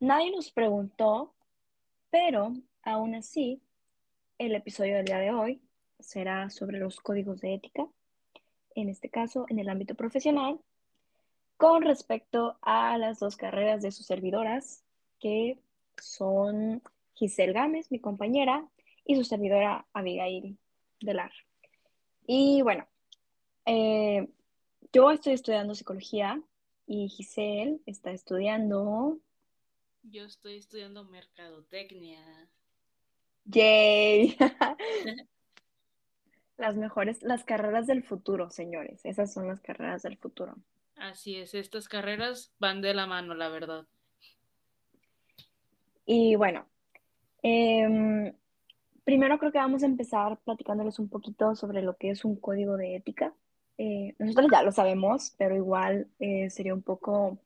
nadie nos preguntó, pero aún así, el episodio del día de hoy será sobre los códigos de ética, en este caso en el ámbito profesional, con respecto a las dos carreras de sus servidoras, que son Giselle Gámez, mi compañera, y su servidora Abigail Delar. Y bueno, eh, yo estoy estudiando psicología y Giselle está estudiando... Yo estoy estudiando mercadotecnia. ¡Yay! las mejores, las carreras del futuro, señores. Esas son las carreras del futuro. Así es, estas carreras van de la mano, la verdad. Y bueno, em, primero creo que vamos a empezar platicándoles un poquito sobre lo que es un código de ética. Eh, nosotros ya lo sabemos, pero igual eh, sería un poco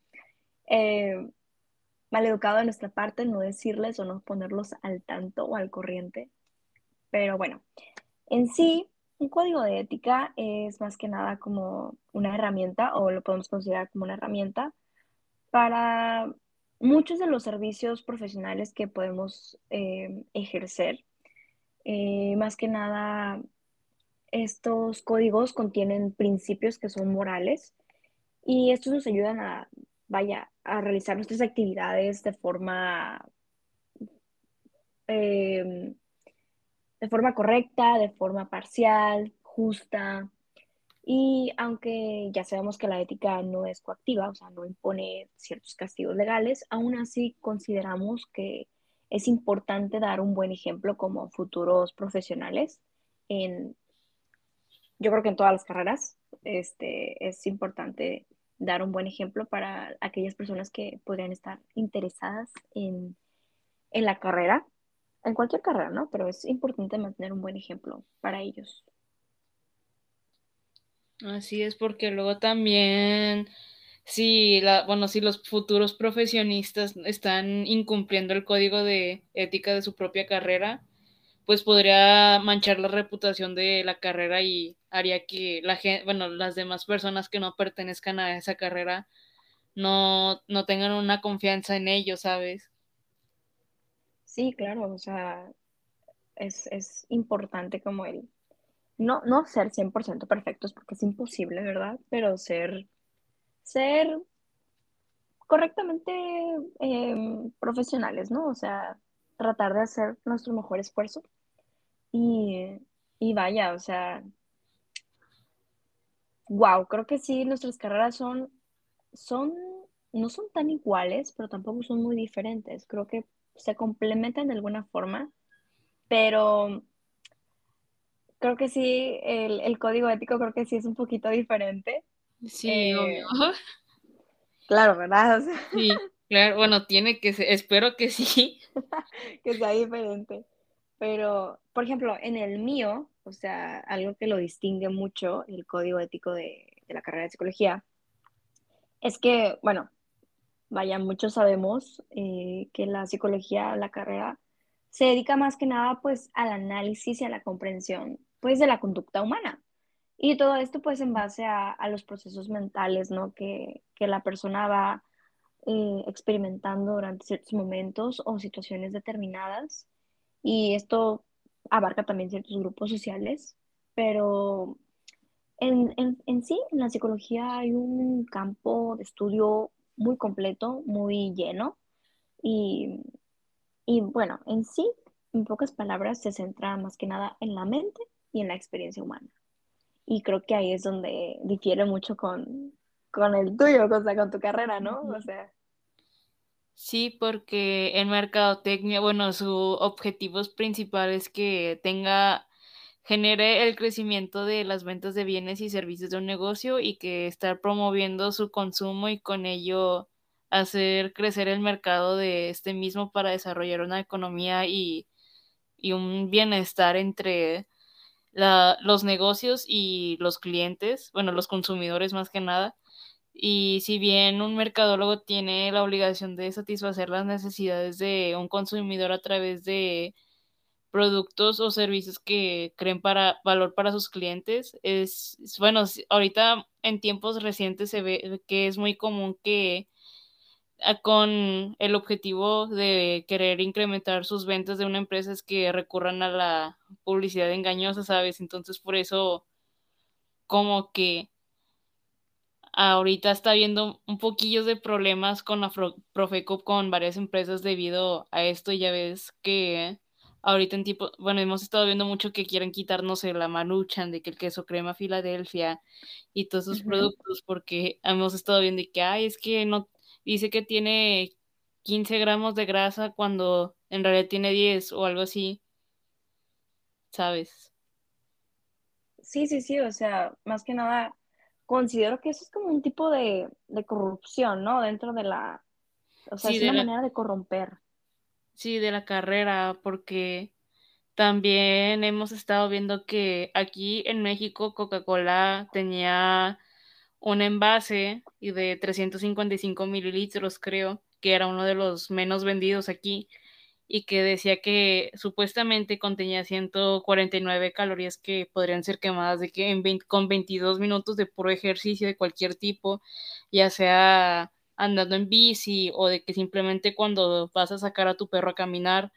eh, mal educado de nuestra parte no decirles o no ponerlos al tanto o al corriente. Pero bueno, en sí, un código de ética es más que nada como una herramienta, o lo podemos considerar como una herramienta, para muchos de los servicios profesionales que podemos ejercer. más que nada estos códigos contienen principios que son morales y estos nos ayudan a, vaya, a realizar nuestras actividades de forma, em, de forma correcta, de forma parcial, justa. Y aunque ya sabemos que la ética no es coactiva, o sea, no impone ciertos castigos legales, aún así consideramos que es importante dar un buen ejemplo como futuros profesionales en yo creo que en todas las carreras este, es importante dar un buen ejemplo para aquellas personas que podrían estar interesadas en, en la carrera, en cualquier carrera, ¿no? Pero es importante mantener un buen ejemplo para ellos. Así es, porque luego también, si, la, bueno, si los futuros profesionistas están incumpliendo el código de ética de su propia carrera, pues podría manchar la reputación de la carrera y haría que la gente, bueno, las demás personas que no pertenezcan a esa carrera no, no tengan una confianza en ellos, ¿sabes? Sí, claro, o sea, es, es importante como el, no, no ser 100% perfectos porque es imposible, ¿verdad? Pero ser, ser correctamente em, profesionales, ¿no? O sea, tratar de hacer nuestro mejor esfuerzo. Y, y vaya, o sea, wow, creo que sí, nuestras carreras son, son, no son tan iguales, pero tampoco son muy diferentes. Creo que se complementan de alguna forma, pero creo que sí, el, el código ético creo que sí es un poquito diferente. Sí, eh, obvio. Claro, ¿verdad? sí, claro, bueno, tiene que ser, espero que sí. que sea diferente. Pero, por ejemplo, en el mío, o sea, algo que lo distingue mucho, el código ético de, la carrera de psicología, es que, bueno, vaya, muchos sabemos eh, que la psicología, la carrera, se dedica más que nada, pues, al análisis y a la comprensión, pues, de la conducta humana. Y todo esto, pues, en base a, los procesos mentales, ¿no? Que, la persona va eh, experimentando durante ciertos momentos o situaciones determinadas y esto abarca también ciertos grupos sociales, pero en, sí, en la psicología hay un campo de estudio muy completo, muy lleno y, y bueno, en sí, en pocas palabras, se centra más que nada en la mente y en la experiencia humana. Y creo que ahí es donde difiere mucho con, con el tuyo, o sea, con tu carrera, ¿no? O sea, Sí, porque en mercadotecnia, bueno, su objetivo principal es que tenga, genere el crecimiento de las ventas de bienes y servicios de un negocio y que estar promoviendo su consumo y con ello hacer crecer el mercado de este mismo para desarrollar una economía y, y un bienestar entre la, los negocios y los clientes, bueno, los consumidores más que nada y si bien un mercadólogo tiene la obligación de satisfacer las necesidades de un consumidor a través de productos o servicios que creen para valor para sus clientes, es, bueno, ahorita en tiempos recientes se ve que es muy común que con el objetivo de querer incrementar sus ventas de una empresa es que recurran a la publicidad engañosa, ¿sabes? Entonces por eso como que ahorita está habiendo un poquillo de problemas con la Profeco con varias empresas debido a esto. Ya ves que ahorita en tipo, bueno, hemos estado viendo mucho que quieren quitarnos la manuchan, de que el queso crema Filadelfia y todos esos productos, porque hemos estado viendo que, ay, es que no, dice que tiene 15 gramos de grasa cuando en realidad tiene 10 o algo así, ¿sabes? Sí, sí, sí, o sea, más que nada, considero que eso es como un tipo de, corrupción, ¿no? Dentro de la, o sea, es una manera de corromper. Sí, de la carrera, porque también hemos estado viendo que aquí en México Coca-Cola tenía un envase de 355 mililitros, creo, que era uno de los menos vendidos aquí y que decía que supuestamente contenía 149 calorías que podrían ser quemadas de que en con 22 minutos de puro ejercicio de cualquier tipo, ya sea andando en bici o de que simplemente cuando vas a sacar a tu perro a caminar,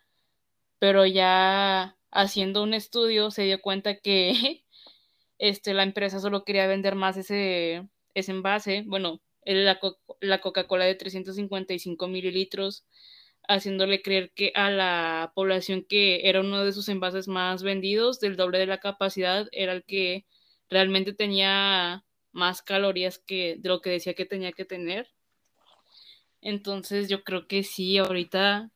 pero ya haciendo un estudio se dio cuenta que este, la empresa solo quería vender más ese, ese envase, bueno, la, la Coca-Cola de 355 mililitros, haciéndole creer que a la población que era uno de sus envases más vendidos, del doble de la capacidad, era el que realmente tenía más calorías que de lo que decía que tenía que tener. Entonces yo creo que sí, ahorita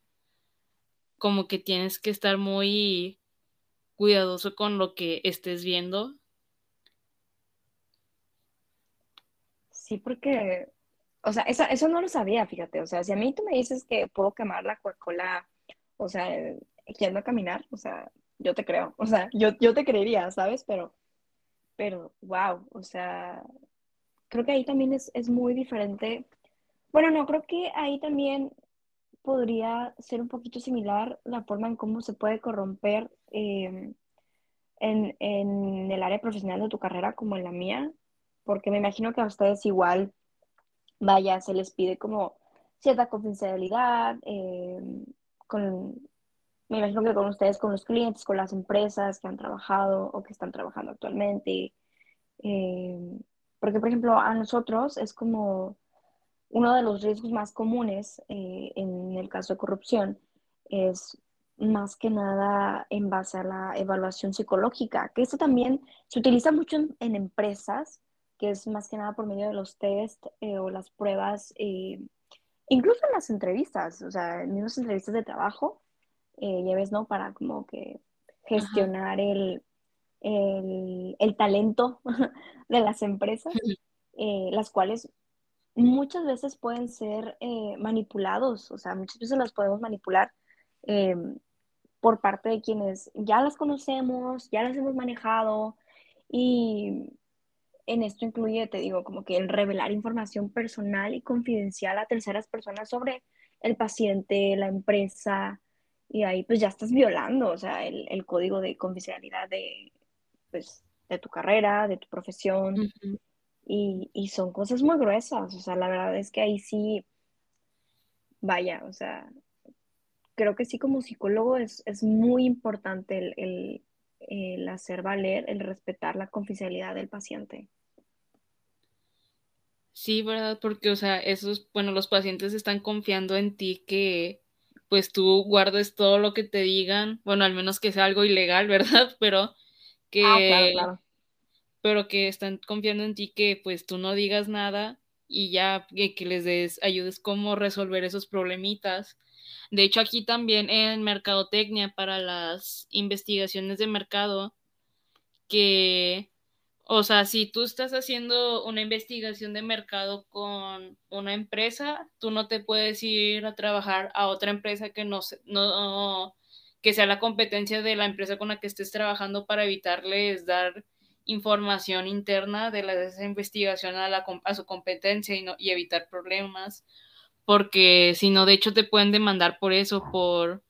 como que tienes que estar muy cuidadoso con lo que estés viendo. Sí, porque, o sea, eso, eso no lo sabía, fíjate. O sea, si a mí tú me dices que puedo quemar la Coca-Cola, o sea, yendo a caminar, o sea, yo te creo. O sea, yo, yo te creería, ¿sabes? Pero, pero, wow, o sea, creo que ahí también es, es muy diferente bueno, no, creo que ahí también podría ser un poquito similar la forma en cómo se puede corromper em, en, el área profesional de tu carrera como en la mía, porque me imagino que a ustedes igual, vaya, se les pide como cierta confidencialidad, em, con, me imagino que con ustedes, con los clientes, con las empresas que han trabajado o que están trabajando actualmente. Em, porque, por ejemplo, a nosotros es como uno de los riesgos más comunes eh, en el caso de corrupción es más que nada en base a la evaluación psicológica, que esto también se utiliza mucho en, empresas, que es más que nada por medio de los test eh, o las pruebas, eh, incluso en las entrevistas, o sea, en las entrevistas de trabajo, ya ves, ¿no? Para como que gestionar el, el, el, talento de las empresas, las cuales muchas veces pueden ser eh, manipulados, o sea, muchas veces las podemos manipular eh, por parte de quienes ya las conocemos, ya las hemos manejado y en esto incluye, te digo, como que el revelar información personal y confidencial a terceras personas sobre el paciente, la empresa, y ahí pues ya estás violando, o sea, el, código de confidencialidad de, pues, de tu carrera, de tu profesión. Y, son cosas muy gruesas, o sea, la verdad es que ahí sí, vaya, o sea, creo que sí como psicólogo es, muy importante el, hacer valer, el respetar la confidencialidad del paciente. Sí, ¿verdad? Porque, o sea, esos, bueno, los pacientes están confiando en ti que pues tú guardes todo lo que te digan, bueno, al menos que sea algo ilegal, ¿verdad? Pero que, ah, claro, claro pero que están confiando en ti que pues tú no digas nada y ya que, les des, ayudes cómo resolver esos problemitas. De hecho, aquí también en Mercadotecnia para las investigaciones de mercado, que, o sea, si tú estás haciendo una investigación de mercado con una empresa, tú no te puedes ir a trabajar a otra empresa que no, no que sea la competencia de la empresa con la que estés trabajando para evitarles dar información interna de la investigación a, la, a su competencia y, no, y evitar problemas, porque si no, de hecho te pueden demandar por eso, por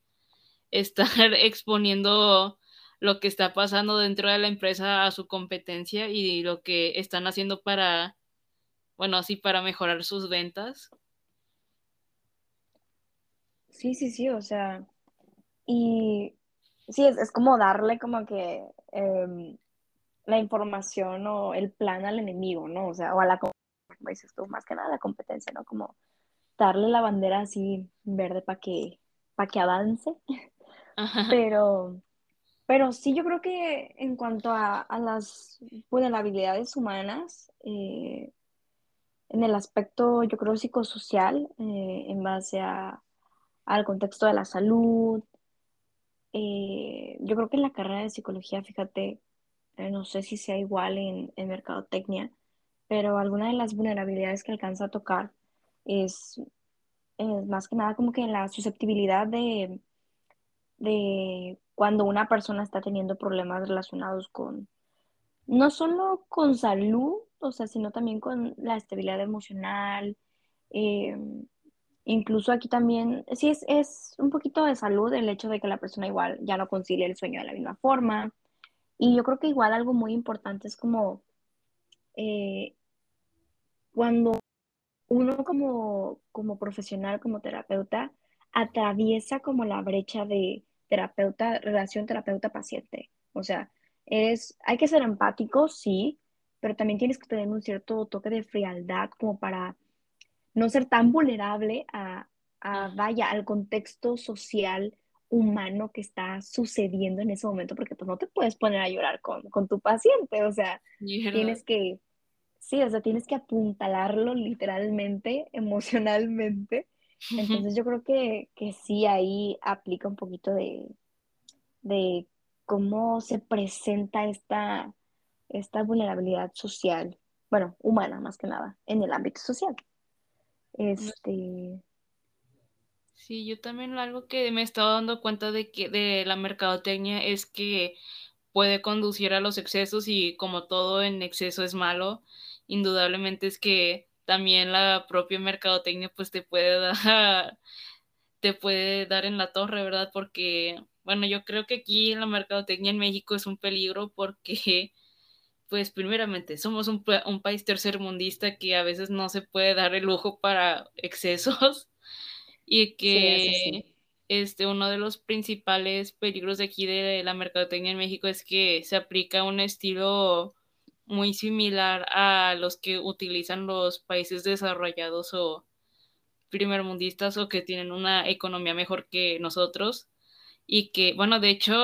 estar exponiendo lo que está pasando dentro de la empresa a su competencia y lo que están haciendo para, bueno, así para mejorar sus ventas. Sí, sí, sí, o sea, y sí, es, es como darle como que em, la información o el plan al enemigo, ¿no? O sea, o a la, dices tú, más que nada la competencia, ¿no? Como darle la bandera así verde para que, para que avance. Pero, pero sí, yo creo que en cuanto a, a las vulnerabilidades humanas, eh, en el aspecto, yo creo, psicosocial, eh, en base a, al contexto de la salud, eh, yo creo que en la carrera de psicología, fíjate, no sé si sea igual en, en mercadotecnia, pero alguna de las vulnerabilidades que alcanza a tocar es, es más que nada como que la susceptibilidad de, de cuando una persona está teniendo problemas relacionados con, no solo con salud, o sea, sino también con la estabilidad emocional. eh, incluso aquí también, sí es, es un poquito de salud el hecho de que la persona igual ya no concilie el sueño de la misma forma. Y yo creo que igual algo muy importante es como eh, cuando uno como, como profesional, como terapeuta, atraviesa como la brecha de terapeuta, relación terapeuta-paciente. O sea, es, hay que ser empático, sí, pero también tienes que tener un cierto toque de frialdad como para no ser tan vulnerable a, a, vaya, al contexto social humano que está sucediendo en ese momento, porque pues no te puedes poner a llorar con, con tu paciente, o sea, tienes que, sí, o sea, tienes que apuntalarlo literalmente, emocionalmente. Entonces yo creo que, que sí ahí aplica un poquito de, de cómo se presenta esta, esta vulnerabilidad social, bueno, humana más que nada, en el ámbito social. Este. Sí, yo también algo que me he estado dando cuenta de que de la mercadotecnia es que puede conducir a los excesos y como todo en exceso es malo, indudablemente es que también la propia mercadotecnia pues te puede dar te puede dar en la torre, ¿verdad? Porque bueno, yo creo que aquí la mercadotecnia en México es un peligro porque pues primeramente somos un, un, país tercermundista que a veces no se puede dar el lujo para excesos y que sí, sí. este uno de los principales peligros de aquí de la mercadotecnia en México es que se aplica un estilo muy similar a los que utilizan los países desarrollados o primermundistas o que tienen una economía mejor que nosotros y que bueno de hecho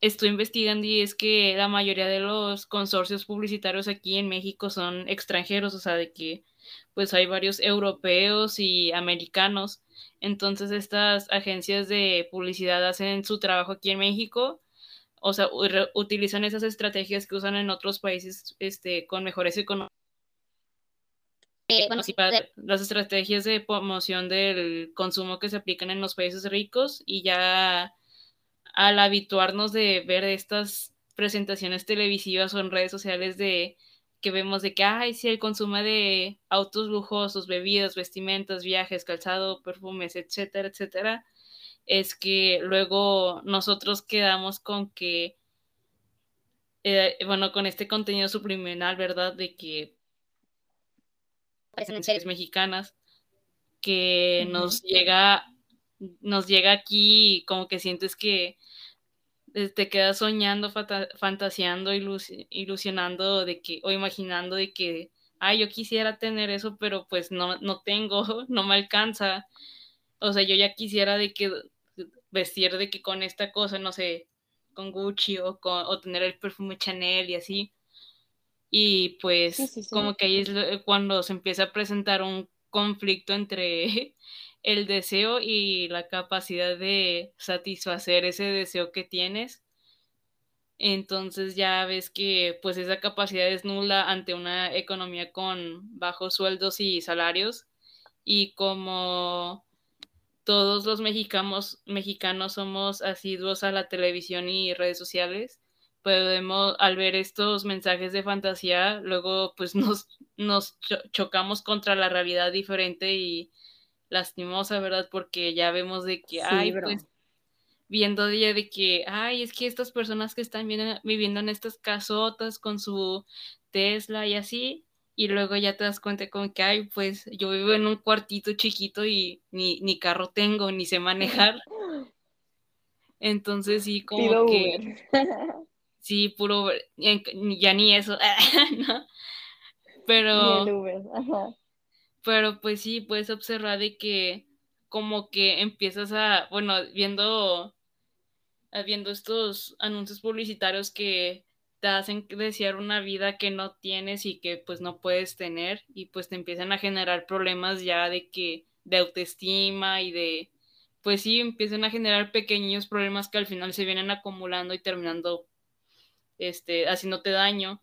estoy investigando y es que la mayoría de los consorcios publicitarios aquí en México son extranjeros, o sea, de que pues hay varios europeos y americanos. Entonces estas agencias de publicidad hacen su trabajo aquí en México, o sea, utilizan esas estrategias que usan en otros países este, con mejores economías. Eh, bueno, sí, para las estrategias de promoción del consumo que se aplican en los países ricos y ya al habituarnos de ver estas presentaciones televisivas o en redes sociales de que vemos de que, ay, sí, el consumo de autos lujosos, bebidas, vestimentas, viajes, calzado, perfumes, etcétera, etcétera, es que luego nosotros quedamos con que, eh, bueno, con este contenido subliminal, ¿verdad? De que series mexicanas, que uh -huh. nos llega, nos llega aquí como que sientes que te quedas soñando, fantaseando, ilus ilusionando de que, o imaginando de que, ay, yo quisiera tener eso, pero pues no, no tengo, no me alcanza. O sea, yo ya quisiera de que vestir de que con esta cosa, no sé, con Gucci o, con, o tener el perfume Chanel y así. Y pues sí, sí, sí. como que ahí es cuando se empieza a presentar un conflicto entre el deseo y la capacidad de satisfacer ese deseo que tienes. Entonces ya ves que pues esa capacidad es nula ante una economía con bajos sueldos y salarios y como todos los mexicanos, mexicanos somos asiduos a la televisión y redes sociales, podemos al ver estos mensajes de fantasía, luego pues nos, nos cho chocamos contra la realidad diferente y lastimosa, ¿verdad? Porque ya vemos de que, sí, ay, bro. pues, viendo de que, ay, es que estas personas que están viviendo en estas casotas con su Tesla y así, y luego ya te das cuenta como que, ay, pues yo vivo en un cuartito chiquito y ni, ni carro tengo, ni sé manejar. Entonces sí, como que... Sí, puro... Ya ni eso, Pero... Pero pues sí, puedes observar de que como que empiezas a, bueno, viendo, viendo estos anuncios publicitarios que te hacen desear una vida que no tienes y que pues no puedes tener y pues te empiezan a generar problemas ya de que de autoestima y de pues sí empiezan a generar pequeños problemas que al final se vienen acumulando y terminando este haciéndote daño.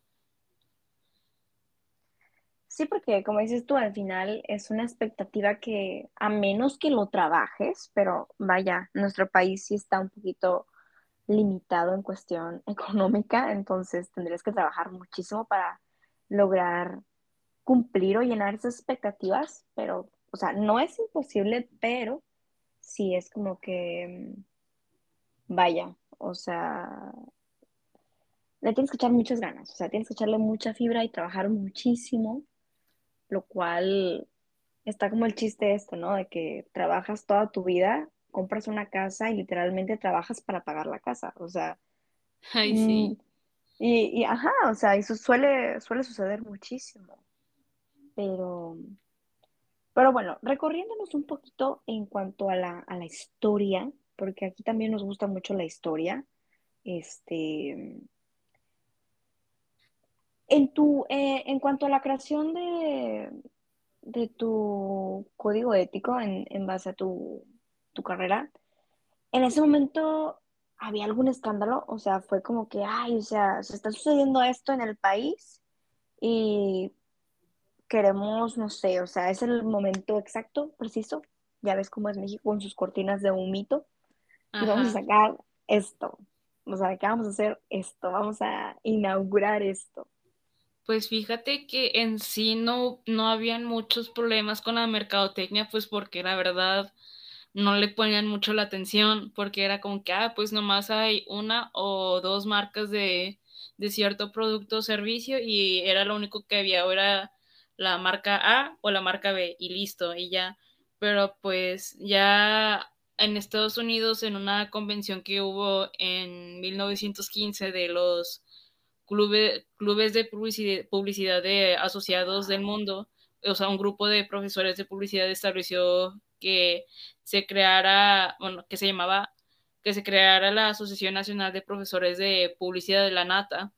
Sí, porque como dices tú, al final es una expectativa que a menos que lo trabajes, pero vaya, nuestro país sí está un poquito limitado en cuestión económica, entonces tendrías que trabajar muchísimo para lograr cumplir o llenar esas expectativas, pero, o sea, no es imposible, pero sí es como que, mm, vaya, o sea, le tienes que echar muchas ganas, o sea, tienes que echarle mucha fibra y trabajar muchísimo, lo cual está como el chiste este, ¿no? De que trabajas toda tu vida compras una casa y literalmente trabajas para pagar la casa, o sea. Ay, sí. Mm, y, y, ajá, o sea, eso suele, suele suceder muchísimo. Pero, pero bueno, recorriéndonos un poquito en cuanto a la, a la historia, porque aquí también nos gusta mucho la historia. Este, en tu, eh, en cuanto a la creación de, de tu código ético en, en base a tu tu carrera, en ese momento había algún escándalo, o sea, fue como que, ay, o sea, se está sucediendo esto en el país y queremos, no sé, o sea, es el momento exacto, preciso, ya ves cómo es México con sus cortinas de humito, y vamos a sacar esto, o sea, que vamos a hacer esto, vamos a inaugurar esto. Pues fíjate que en sí no, no habían muchos problemas con la mercadotecnia, pues porque la verdad no le ponían mucho la atención porque era como que, ah, pues nomás hay una o dos marcas de, cierto producto o servicio y era lo único que había, o era la marca A o la marca B y listo, y ya. Pero pues ya en Estados Unidos, en una convención que hubo en 1915 de los clubes, clubes de publicidad, publicidad de asociados del mundo, o sea, un grupo de profesores de publicidad estableció que se creara, bueno, que se llamaba, que se creara la Asociación Nacional de Profesores de Publicidad de la Nata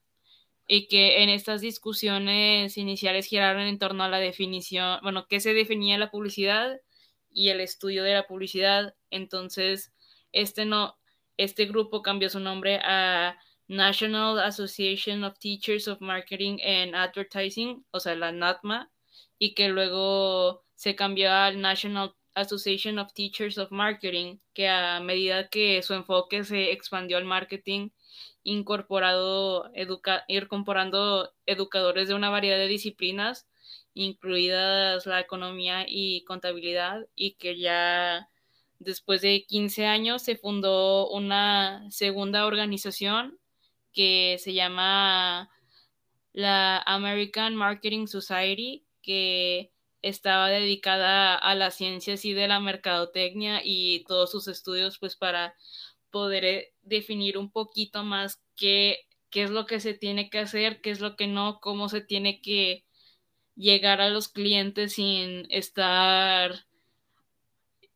y que en estas discusiones iniciales giraron en torno a la definición, bueno, qué se definía la publicidad y el estudio de la publicidad. Entonces, este no, este grupo cambió su nombre a National Association of Teachers of Marketing and Advertising, o sea, la NATMA, y que luego se cambió al National Association of Teachers of Marketing, que a medida que su enfoque se expandió al marketing, incorporado educa incorporando educadores de una variedad de disciplinas, incluidas la economía y contabilidad, y que ya después de 15 años se fundó una segunda organización que se llama la American Marketing Society, que estaba dedicada a las ciencias y de la mercadotecnia y todos sus estudios, pues para poder eh, definir un poquito más qué, qué es lo que se tiene que hacer, qué es lo que no, cómo se tiene que llegar a los clientes sin estar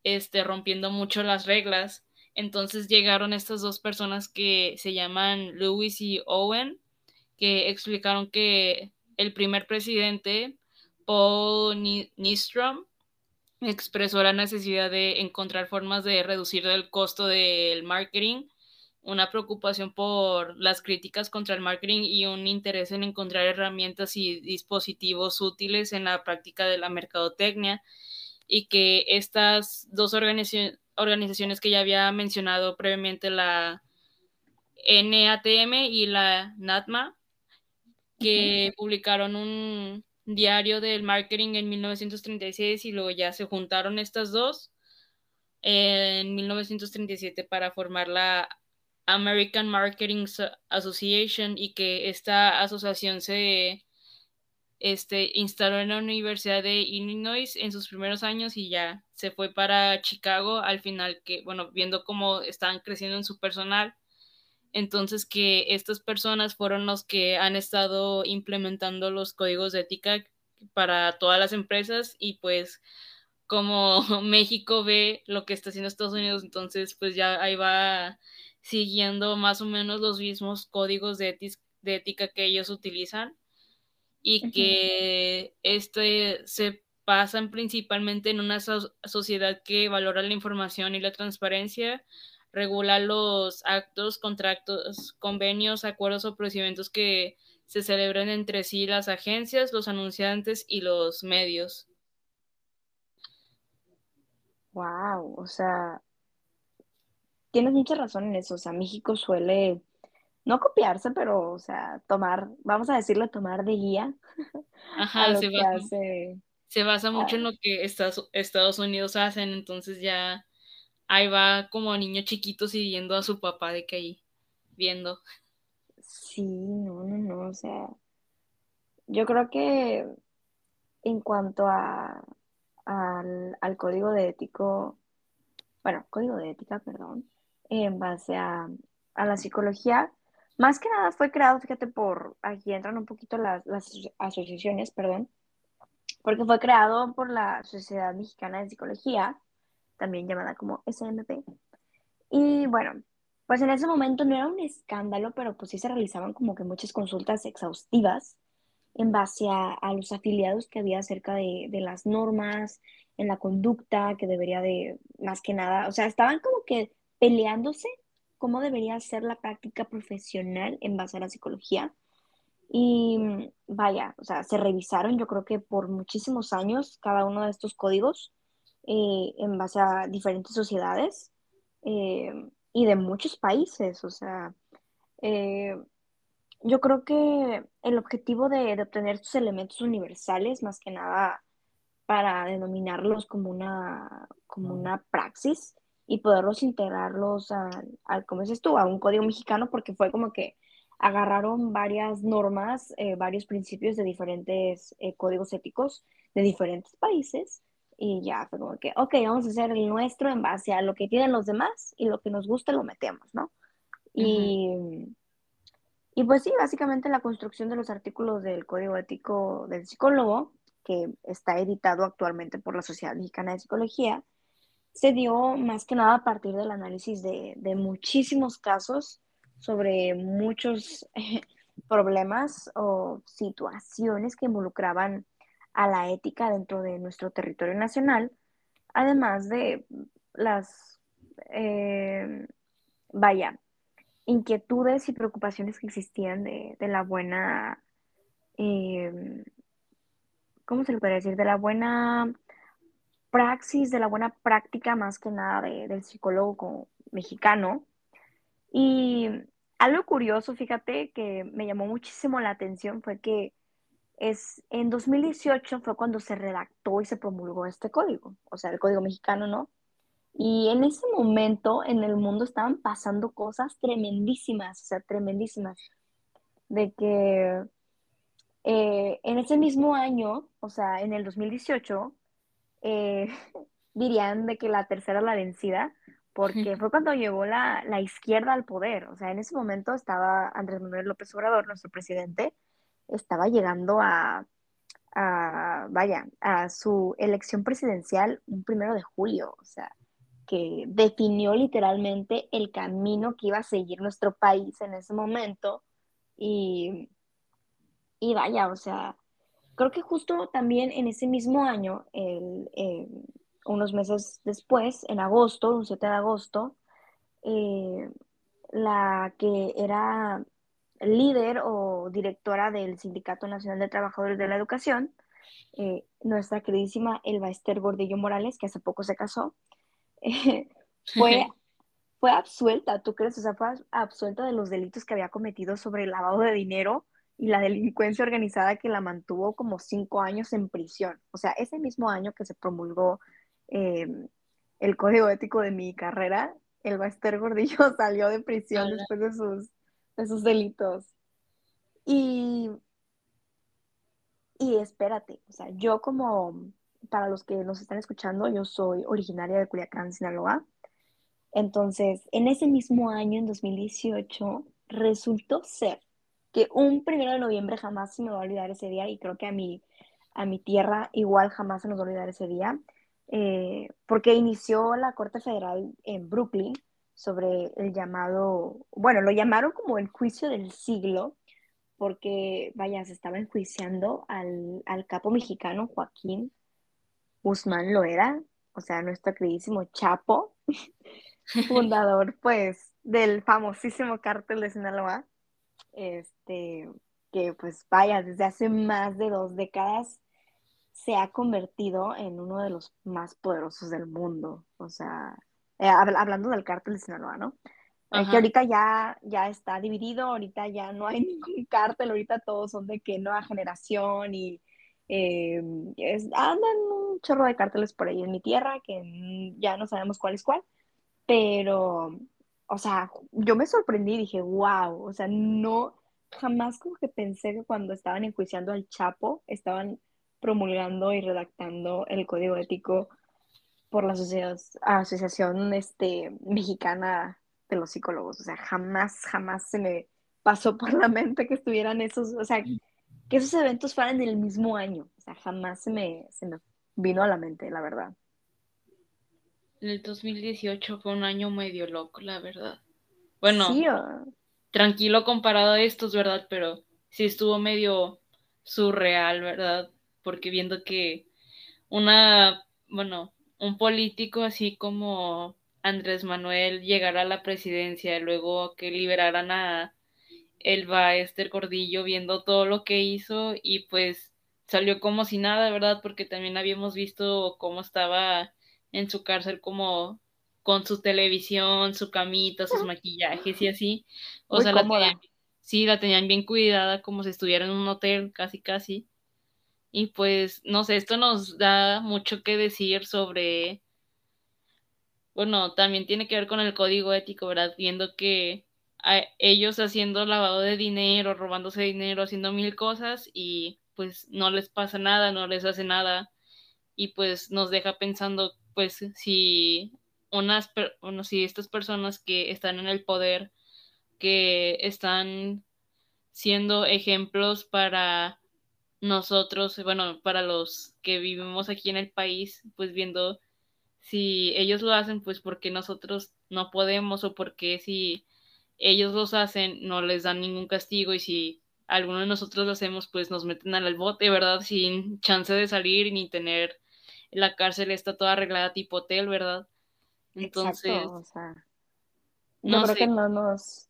este, rompiendo mucho las reglas. Entonces llegaron estas dos personas que se llaman Lewis y Owen, que explicaron que el primer presidente Paul Nistrom expresó la necesidad de encontrar formas de reducir el costo del marketing, una preocupación por las críticas contra el marketing y un interés en encontrar herramientas y dispositivos útiles en la práctica de la mercadotecnia y que estas dos organizaciones que ya había mencionado previamente, la NATM y la NATMA, que publicaron un diario del marketing en 1936 y luego ya se juntaron estas dos en 1937 para formar la American Marketing Association y que esta asociación se este, instaló en la Universidad de Illinois en sus primeros años y ya se fue para Chicago al final que, bueno, viendo cómo estaban creciendo en su personal, entonces que estas personas fueron los que han estado implementando los códigos de ética para todas las empresas y pues como México ve lo que está haciendo Estados Unidos, entonces pues ya ahí va siguiendo más o menos los mismos códigos de, de ética que ellos utilizan y que este se pasan principalmente en una sociedad que valora la información y la transparencia, regula los actos, contratos, convenios, acuerdos o procedimientos que se celebran entre sí las agencias, los anunciantes y los medios. Wow, o sea, tienes mucha razón en eso. O sea, México suele no copiarse, pero, o sea, tomar, vamos a decirlo, tomar de guía. Ajá, se, basa, se basa mucho en lo que Estados Unidos hacen, entonces ya ahí va como niño chiquito siguiendo a su papá de que ahí viendo. Sí, no, no, no, o sea, yo creo que en cuanto a al, al código de ético, bueno, código de ética, perdón, en base a, a la psicología, más que nada fue creado, fíjate, por, aquí entran un poquito las, las asociaciones, perdón, porque fue creado por la Sociedad Mexicana de Psicología, también llamada como SMP. Y bueno, pues en ese momento no era un escándalo, pero pues sí se realizaban como que muchas consultas exhaustivas en base a, los afiliados que había acerca de, de, las normas, en la conducta que debería de, más que nada, o sea, estaban como que peleándose cómo debería ser la práctica profesional en base a la psicología. Y vaya, o sea, se revisaron yo creo que por muchísimos años cada uno de estos códigos eh, en base a diferentes sociedades eh, y de muchos países. O sea, eh, yo creo que el objetivo de, de, obtener estos elementos universales, más que nada para denominarlos como una, como una praxis, y poderlos integrarlos al, al, como dices tú, a un código mexicano, porque fue como que agarraron varias normas, eh, varios principios de diferentes eh, códigos éticos de diferentes países y ya fue como que, ok, vamos a hacer el nuestro en base a lo que tienen los demás y lo que nos gusta lo metemos, ¿no? Y, uh -huh. y pues sí, básicamente la construcción de los artículos del código ético del psicólogo, que está editado actualmente por la Sociedad Mexicana de Psicología, se dio más que nada a partir del análisis de, de muchísimos casos sobre muchos problemas o situaciones que involucraban a la ética dentro de nuestro territorio nacional, además de las, eh, vaya, inquietudes y preocupaciones que existían de, de la buena, eh, ¿cómo se le puede decir? De la buena praxis, de la buena práctica más que nada de, del psicólogo mexicano. Y algo curioso, fíjate, que me llamó muchísimo la atención fue que es en 2018 fue cuando se redactó y se promulgó este código, o sea, el código mexicano, ¿no? Y en ese momento en el mundo estaban pasando cosas tremendísimas, o sea, tremendísimas, de que eh, en ese mismo año, o sea, en el 2018, eh, dirían de que la tercera la vencida, porque fue cuando llegó la, la, izquierda al poder. O sea, en ese momento estaba Andrés Manuel López Obrador, nuestro presidente, estaba llegando a, a, vaya, a su elección presidencial un primero de julio, o sea, que definió literalmente el camino que iba a seguir nuestro país en ese momento. Y, y vaya, o sea, creo que justo también en ese mismo año, el, eh, unos meses después, en agosto, un 7 de agosto, eh, la que era líder o directora del Sindicato Nacional de Trabajadores de la Educación, eh, nuestra queridísima Elba Esther Gordillo Morales, que hace poco se casó, eh, fue, fue absuelta, ¿tú crees? O sea, fue absuelta de los delitos que había cometido sobre el lavado de dinero y la delincuencia organizada que la mantuvo como cinco años en prisión. O sea, ese mismo año que se promulgó eh, el código ético de mi carrera, el Baester Gordillo salió de prisión Hola. después de sus, de sus delitos. Y, y espérate, o sea, yo como, para los que nos están escuchando, yo soy originaria de Culiacán, Sinaloa. Entonces, en ese mismo año, en 2018, resultó ser que un primero de noviembre jamás se me va a olvidar ese día y creo que a mi, a mi tierra igual jamás se nos va a olvidar ese día, eh, porque inició la Corte Federal en Brooklyn sobre el llamado, bueno, lo llamaron como el juicio del siglo, porque, vaya, se estaba enjuiciando al, al capo mexicano Joaquín Guzmán Loera, o sea, nuestro queridísimo Chapo, fundador, pues, del famosísimo cártel de Sinaloa, este, que, pues, vaya, desde hace más de dos décadas se ha convertido en uno de los más poderosos del mundo, o sea, eh, hablando del cártel de Sinaloa, ¿no? Eh, que ahorita ya, ya está dividido, ahorita ya no hay ningún cártel, ahorita todos son de que nueva generación y eh, andan un chorro de cárteles por ahí en mi tierra que ya no sabemos cuál es cuál, pero, o sea, yo me sorprendí y dije, wow, o sea, no, jamás como que pensé que cuando estaban enjuiciando al Chapo, estaban promulgando y redactando el código ético por la asociación este, mexicana de los psicólogos. O sea, jamás, jamás se me pasó por la mente que estuvieran esos, o sea, que esos eventos fueran el mismo año. O sea, jamás se me, se me vino a la mente, la verdad. El 2018 fue un año medio loco, la verdad. Bueno, tranquilo comparado a estos, ¿verdad? Pero sí estuvo medio surreal, ¿verdad? Porque viendo que una, bueno, un político así como Andrés Manuel llegara a la presidencia, luego que liberaran a Elba Esther Cordillo viendo todo lo que hizo y pues salió como si nada, ¿verdad? Porque también habíamos visto cómo estaba en su cárcel como con su televisión, su camita, sus maquillajes y así. O sea, la tenían, sí, la tenían bien cuidada como si estuviera en un hotel, casi, casi. Y pues, no sé, esto nos da mucho que decir sobre bueno, también tiene que ver con el código ético, ¿verdad? Viendo que ellos haciendo lavado de dinero, robándose dinero, haciendo mil cosas y pues no les pasa nada, no les hace nada y pues nos deja pensando pues si unas, bueno, si estas personas que están en el poder, que están siendo ejemplos para nosotros, bueno, para los que vivimos aquí en el país, pues viendo si ellos lo hacen, pues porque nosotros no podemos o porque si ellos los hacen no les dan ningún castigo y si alguno de nosotros lo hacemos, pues nos meten al bote, ¿verdad? Sin chance de salir ni tener la cárcel está toda arreglada tipo hotel, ¿verdad? Entonces, o sea, yo creo que no nos,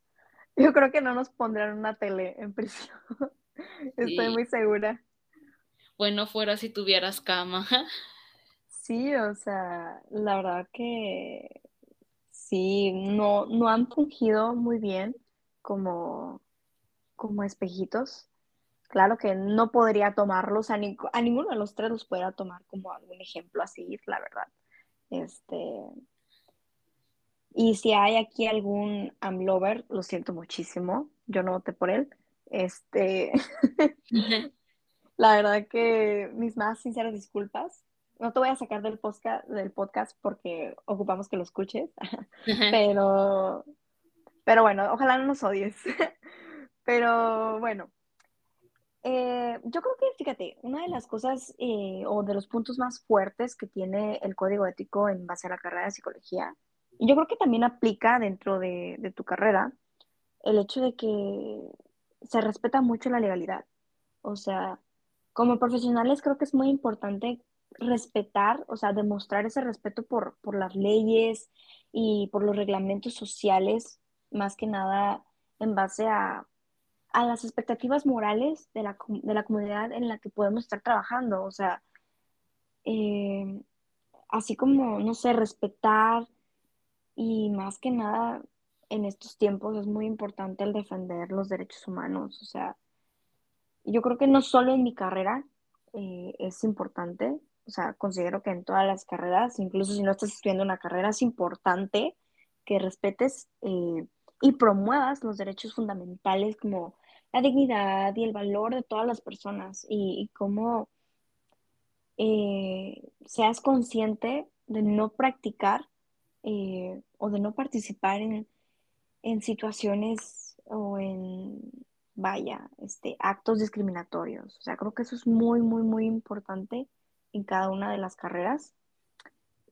yo creo que no nos pondrán una tele en prisión. Estoy muy segura. Bueno, fuera si tuvieras cama. Sí, o sea, la verdad que sí, no, no han fungido muy bien como, como espejitos. Claro que no podría tomarlos, a, a ninguno de los tres los podría tomar como algún ejemplo así, la verdad. Este, y si hay aquí algún amlover, lo siento muchísimo, yo no voté por él. Este, la verdad que mis más sinceras disculpas. No te voy a sacar del podcast, del podcast porque ocupamos que lo escuches, pero, pero bueno, ojalá no nos odies. pero bueno, eh, yo creo que, fíjate, una de las cosas eh, o de los puntos más fuertes que tiene el código ético en base a la carrera de psicología, y yo creo que también aplica dentro de, de tu carrera, el hecho de que se respeta mucho la legalidad. O sea, como profesionales creo que es muy importante respetar, o sea, demostrar ese respeto por, por las leyes y por los reglamentos sociales, más que nada en base a, a las expectativas morales de la, de la, comunidad en la que podemos estar trabajando. O sea, eh, así como, no sé, respetar y más que nada en estos tiempos es muy importante el defender los derechos humanos. O sea, yo creo que no solo en mi carrera eh, es importante, o sea, considero que en todas las carreras, incluso si no estás estudiando una carrera, es importante que respetes eh, y promuevas los derechos fundamentales como la dignidad y el valor de todas las personas y, cómo eh, seas consciente de no practicar o de no participar en, en situaciones o en, vaya, este, actos discriminatorios. O sea, creo que eso es muy, muy, muy importante en cada una de las carreras.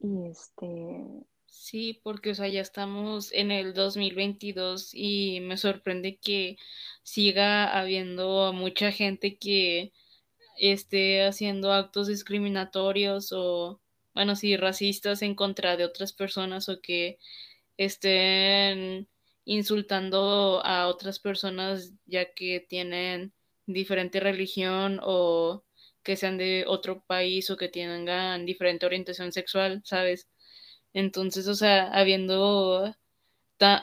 Y este... Sí, porque, o sea, ya estamos en el 2022 y me sorprende que siga habiendo mucha gente que esté haciendo actos discriminatorios o, bueno, sí, racistas en contra de otras personas o que estén insultando a otras personas ya que tienen diferente religión o que sean de otro país o que tengan diferente orientación sexual, ¿sabes? Entonces, o sea, habiendo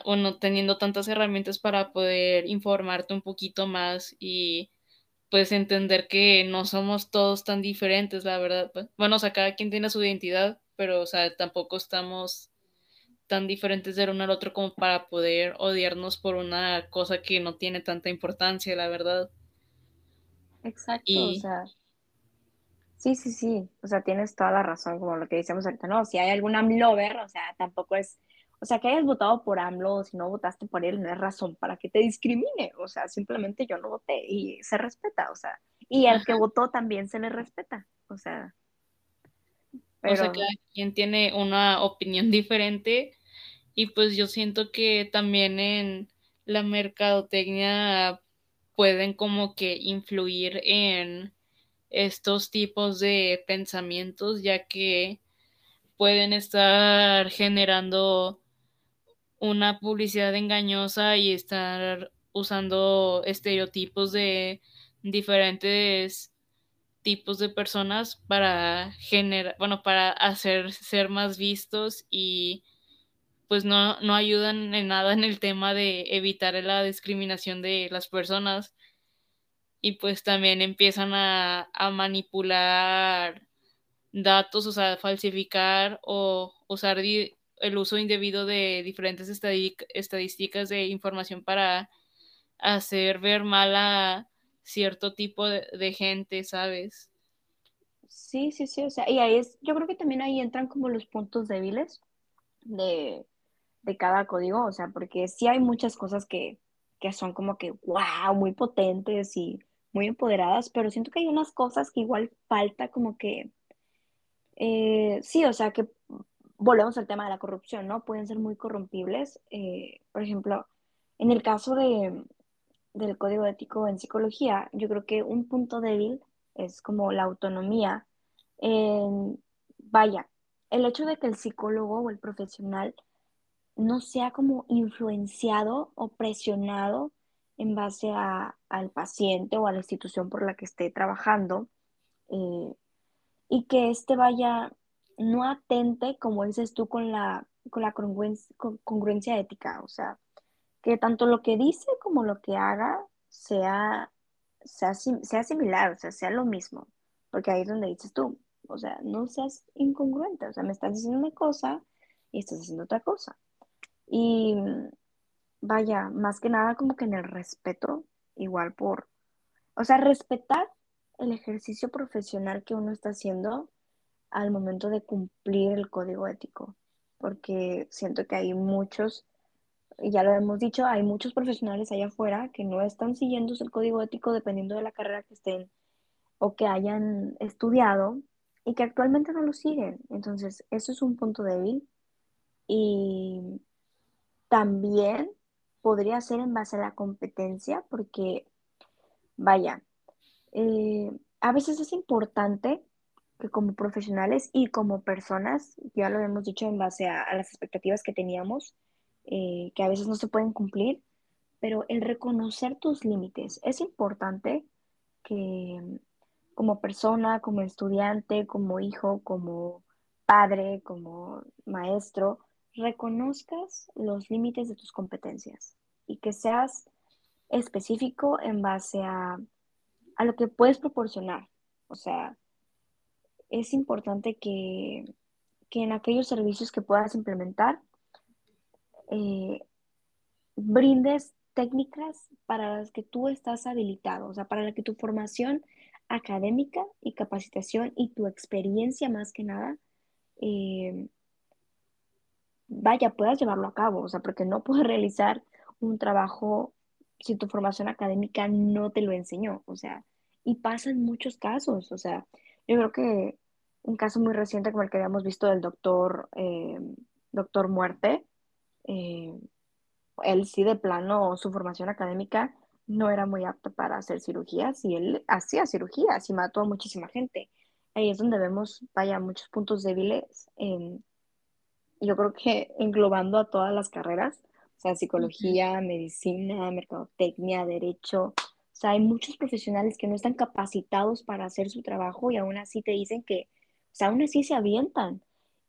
o no teniendo tantas herramientas para poder informarte un poquito más y pues entender que no somos todos tan diferentes, la verdad. Bueno, o sea, cada quien tiene su identidad, pero o sea, tampoco estamos tan diferentes de uno al otro como para poder odiarnos por una cosa que no tiene tanta importancia, la verdad. Exacto, o sea, sí, sí, sí, o sea, tienes toda la razón, como lo que decíamos ahorita, ¿no? Si hay algún AMLover, o sea, tampoco es, o sea, que hayas votado por AMLO o si no votaste por él, no es razón para que te discrimine, o sea, simplemente yo no voté y se respeta, o sea, y al que votó también se le respeta, o sea. Pero... O sea, cada quien tiene una opinión diferente y pues yo siento que también en la mercadotecnia pueden como que influir en estos tipos de pensamientos, ya que pueden estar generando una publicidad engañosa y estar usando estereotipos de diferentes tipos de personas para generar, bueno, para hacer ser más vistos y pues no, no ayudan en nada en el tema de evitar la discriminación de las personas y pues también empiezan a, manipular datos, o sea, falsificar o usar el uso indebido de diferentes estadísticas de información para hacer ver mal a cierto tipo de, de, gente, ¿sabes? Sí, sí, sí, o sea, y ahí es, yo creo que también ahí entran como los puntos débiles de, de cada código, o sea, porque sí hay muchas cosas que, que son como que, wow, muy potentes y muy empoderadas, pero siento que hay unas cosas que igual falta como que, eh, sí, o sea, que volvemos al tema de la corrupción, ¿no? Pueden ser muy corrompibles. Eh, por ejemplo, en el caso de, del código ético en psicología, yo creo que un punto débil es como la autonomía. vaya, el hecho de que el psicólogo o el profesional no sea como influenciado o presionado en base al paciente o a la institución por la que esté trabajando eh, y que éste vaya, no atente, como dices tú, con la, con la congruencia, congruencia ética, o sea, que tanto lo que dice como lo que haga sea, sea, sea similar, o sea, sea lo mismo, porque ahí es donde dices tú, o sea, no seas incongruente, o sea, me estás diciendo una cosa y estás haciendo otra cosa. Y vaya, más que nada como que en el respeto, igual por, o sea, respetar el ejercicio profesional que uno está haciendo al momento de cumplir el código ético, porque siento que hay muchos, ya lo hemos dicho, hay muchos profesionales allá afuera que no están siguiendo el código ético dependiendo de la carrera que estén o que hayan estudiado y que actualmente no lo siguen. Entonces, eso es un punto débil y también podría ser en base a la competencia, porque, vaya, eh, a veces es importante que como profesionales y como personas, ya lo hemos dicho en base a, las expectativas que teníamos, eh, que a veces no se pueden cumplir, pero el reconocer tus límites es importante que como persona, como estudiante, como hijo, como padre, como maestro, reconozcas los límites de tus competencias y que seas específico en base a, lo que puedes proporcionar. O sea, es importante que, en aquellos servicios que puedas implementar, eh, brindes técnicas para las que tú estás habilitado, o sea, para la que tu formación académica y capacitación y tu experiencia más que nada, eh, vaya, puedas llevarlo a cabo, o sea, porque no puedes realizar un trabajo si tu formación académica no te lo enseñó, o sea, y pasa en muchos casos, o sea, yo creo que un caso muy reciente como el que habíamos visto del doctor, eh, doctor Muerte, eh, él sí de plano, su formación académica no era muy apta para hacer cirugías y él hacía cirugías y mató a muchísima gente. Ahí es donde vemos, vaya, muchos puntos débiles, en, yo creo que englobando a todas las carreras, o sea, psicología, medicina, mercadotecnia, derecho, o sea, hay muchos profesionales que no están capacitados para hacer su trabajo y aún así te dicen que, o sea, aún así se avientan.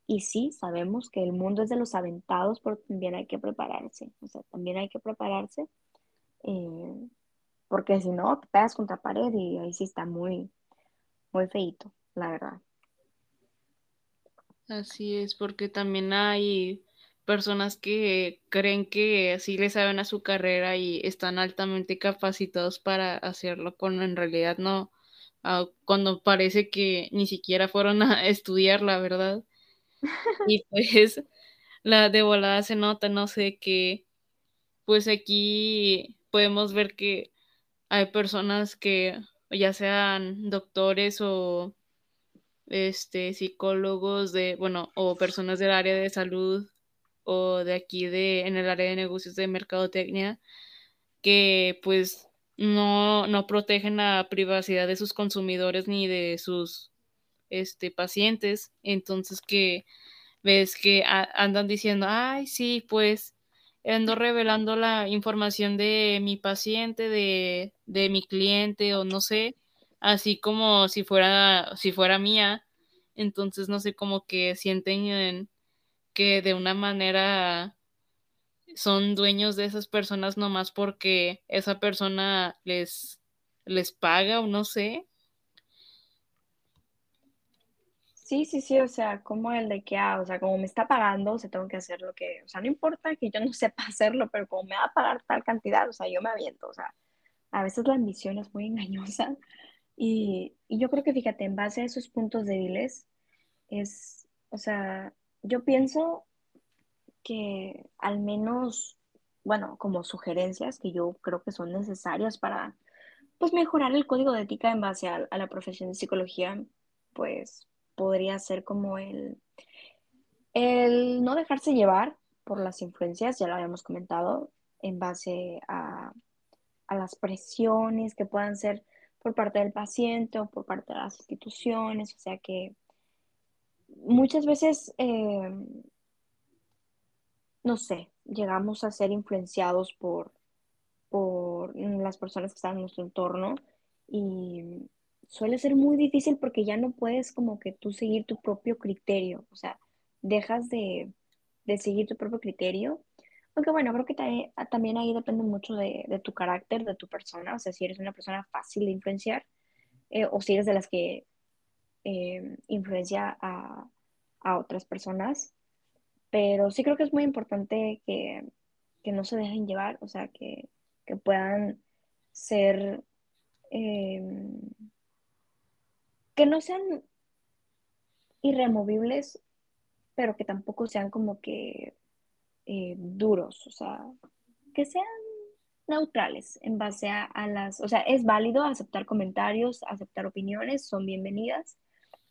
Y sí, sabemos que el mundo es de los aventados, pero también hay que prepararse. O sea, también hay que prepararse. Eh, porque si no, te pegas contra pared y ahí sí está muy, muy feito, la verdad. Así es, porque también hay personas que creen que sí le saben a su carrera y están altamente capacitados para hacerlo, cuando en realidad no, ah, cuando parece que ni siquiera fueron a estudiar, la verdad. Y pues la de volada se nota, no sé, que pues aquí podemos ver que hay personas que ya sean doctores o este psicólogos de, bueno, o personas del área de salud o de aquí de en el área de negocios de mercadotecnia que pues no, no protegen la privacidad de sus consumidores ni de sus este, pacientes. Entonces que ves que andan diciendo, ay, sí, pues ando revelando la información de mi paciente, de, de mi cliente o no sé, así como si fuera, si fuera mía. Entonces, no sé, como que sienten que de una manera son dueños de esas personas nomás porque esa persona les, les paga o no sé. Sí, sí, sí, o sea, como el de que, ah, o sea, como me está pagando, o sea, tengo que hacer lo que, o sea, no importa que yo no sepa hacerlo, pero como me va a pagar tal cantidad, o sea, yo me aviento, o sea, a veces la ambición es muy engañosa y, y yo creo que, fíjate, en base a esos puntos débiles, es, o sea, yo pienso que al menos, bueno, como sugerencias que yo creo que son necesarias para, pues, mejorar el código de ética en base a, la profesión de psicología, pues podría ser como el, el no dejarse llevar por las influencias, ya lo habíamos comentado, en base a, a las presiones que puedan ser por parte del paciente o por parte de las instituciones, o sea que muchas veces, eh, no sé, llegamos a ser influenciados por, por las personas que están en nuestro entorno y suele ser muy difícil porque ya no puedes como que tú seguir tu propio criterio, o sea, dejas de, seguir tu propio criterio. Aunque bueno, creo que también, ahí depende mucho de, tu carácter, de tu persona, o sea, si eres una persona fácil de influenciar eh, o si eres de las que eh, influencia a, otras personas. Pero sí creo que es muy importante que, no se dejen llevar, o sea, que, puedan ser... Em, que no sean irremovibles, pero que tampoco sean como que eh, duros, o sea, que sean neutrales en base a, las, o sea, es válido aceptar comentarios, aceptar opiniones, son bienvenidas,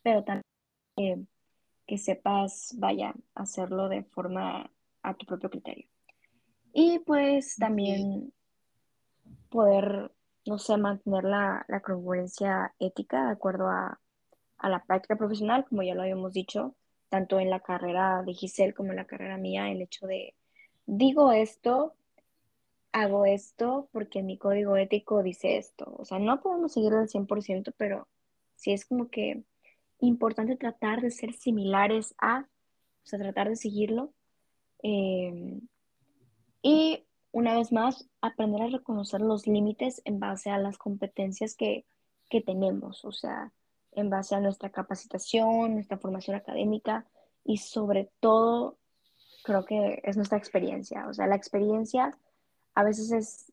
pero también que sepas, vaya, hacerlo de forma a tu propio criterio. Y pues también poder no sé, mantener la, congruencia ética de acuerdo a, la práctica profesional, como ya lo habíamos dicho, tanto en la carrera de Giselle como en la carrera mía, el hecho de, digo esto, hago esto porque mi código ético dice esto. O sea, no podemos seguir al 100%, pero sí es como que importante tratar de ser similares a, o sea, tratar de seguirlo. Eh, y una vez más, aprender a reconocer los límites en base a las competencias que, tenemos, o sea, en base a nuestra capacitación, nuestra formación académica y sobre todo, creo que es nuestra experiencia. O sea, la experiencia a veces es,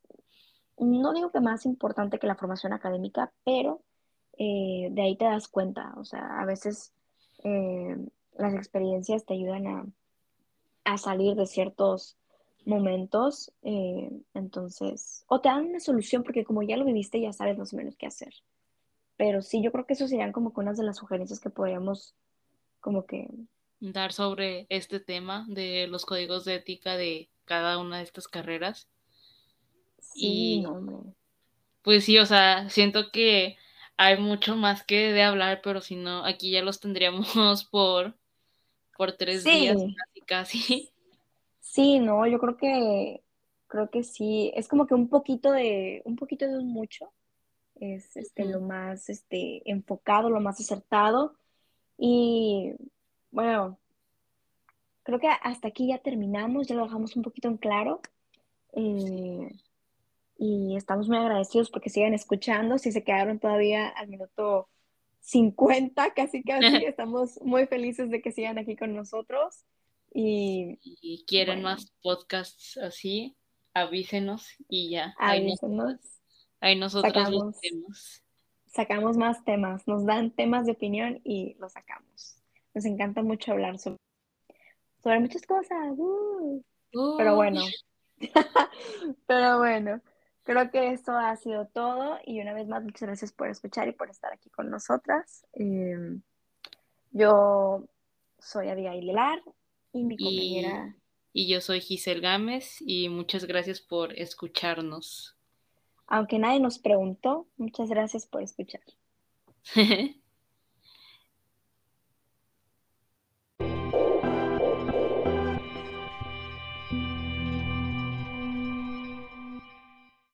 no digo que más importante que la formación académica, pero eh, de ahí te das cuenta, o sea, a veces eh, las experiencias te ayudan a, a salir de ciertos momentos, eh, entonces, o te dan una solución porque como ya lo viviste, ya sabes más o menos qué hacer. Pero sí, yo creo que eso serían como que unas de las sugerencias que podríamos como que dar sobre este tema de los códigos de ética de cada una de estas carreras. Sí, y, hombre. Pues sí, o sea, siento que hay mucho más que de hablar, pero si no, aquí ya los tendríamos por, por tres días casi casi. Sí, no, yo creo que creo que sí, es como que un poquito de, un poquito de un mucho, es este, lo más este, enfocado, lo más acertado. Y bueno, creo que hasta aquí ya terminamos, ya lo dejamos un poquito en claro. Eh, y estamos muy agradecidos porque siguen escuchando. Si se quedaron todavía al minuto 50, casi casi, estamos muy felices de que sigan aquí con nosotros. Y, quieren más podcasts así, avísenos y ya. Avísenos. Ahí nosotros, sacamos, Sacamos más temas, nos dan temas de opinión y los sacamos. Nos encanta mucho hablar sobre, sobre muchas cosas. Uh. Pero bueno. Pero bueno. Creo que esto ha sido todo y una vez más muchas gracias por escuchar y por estar aquí con nosotras. Em, yo soy Abigail Hilar y mi compañera... Y yo soy Giselle Gámez y muchas gracias por escucharnos. Aunque nadie nos preguntó, muchas gracias por escuchar.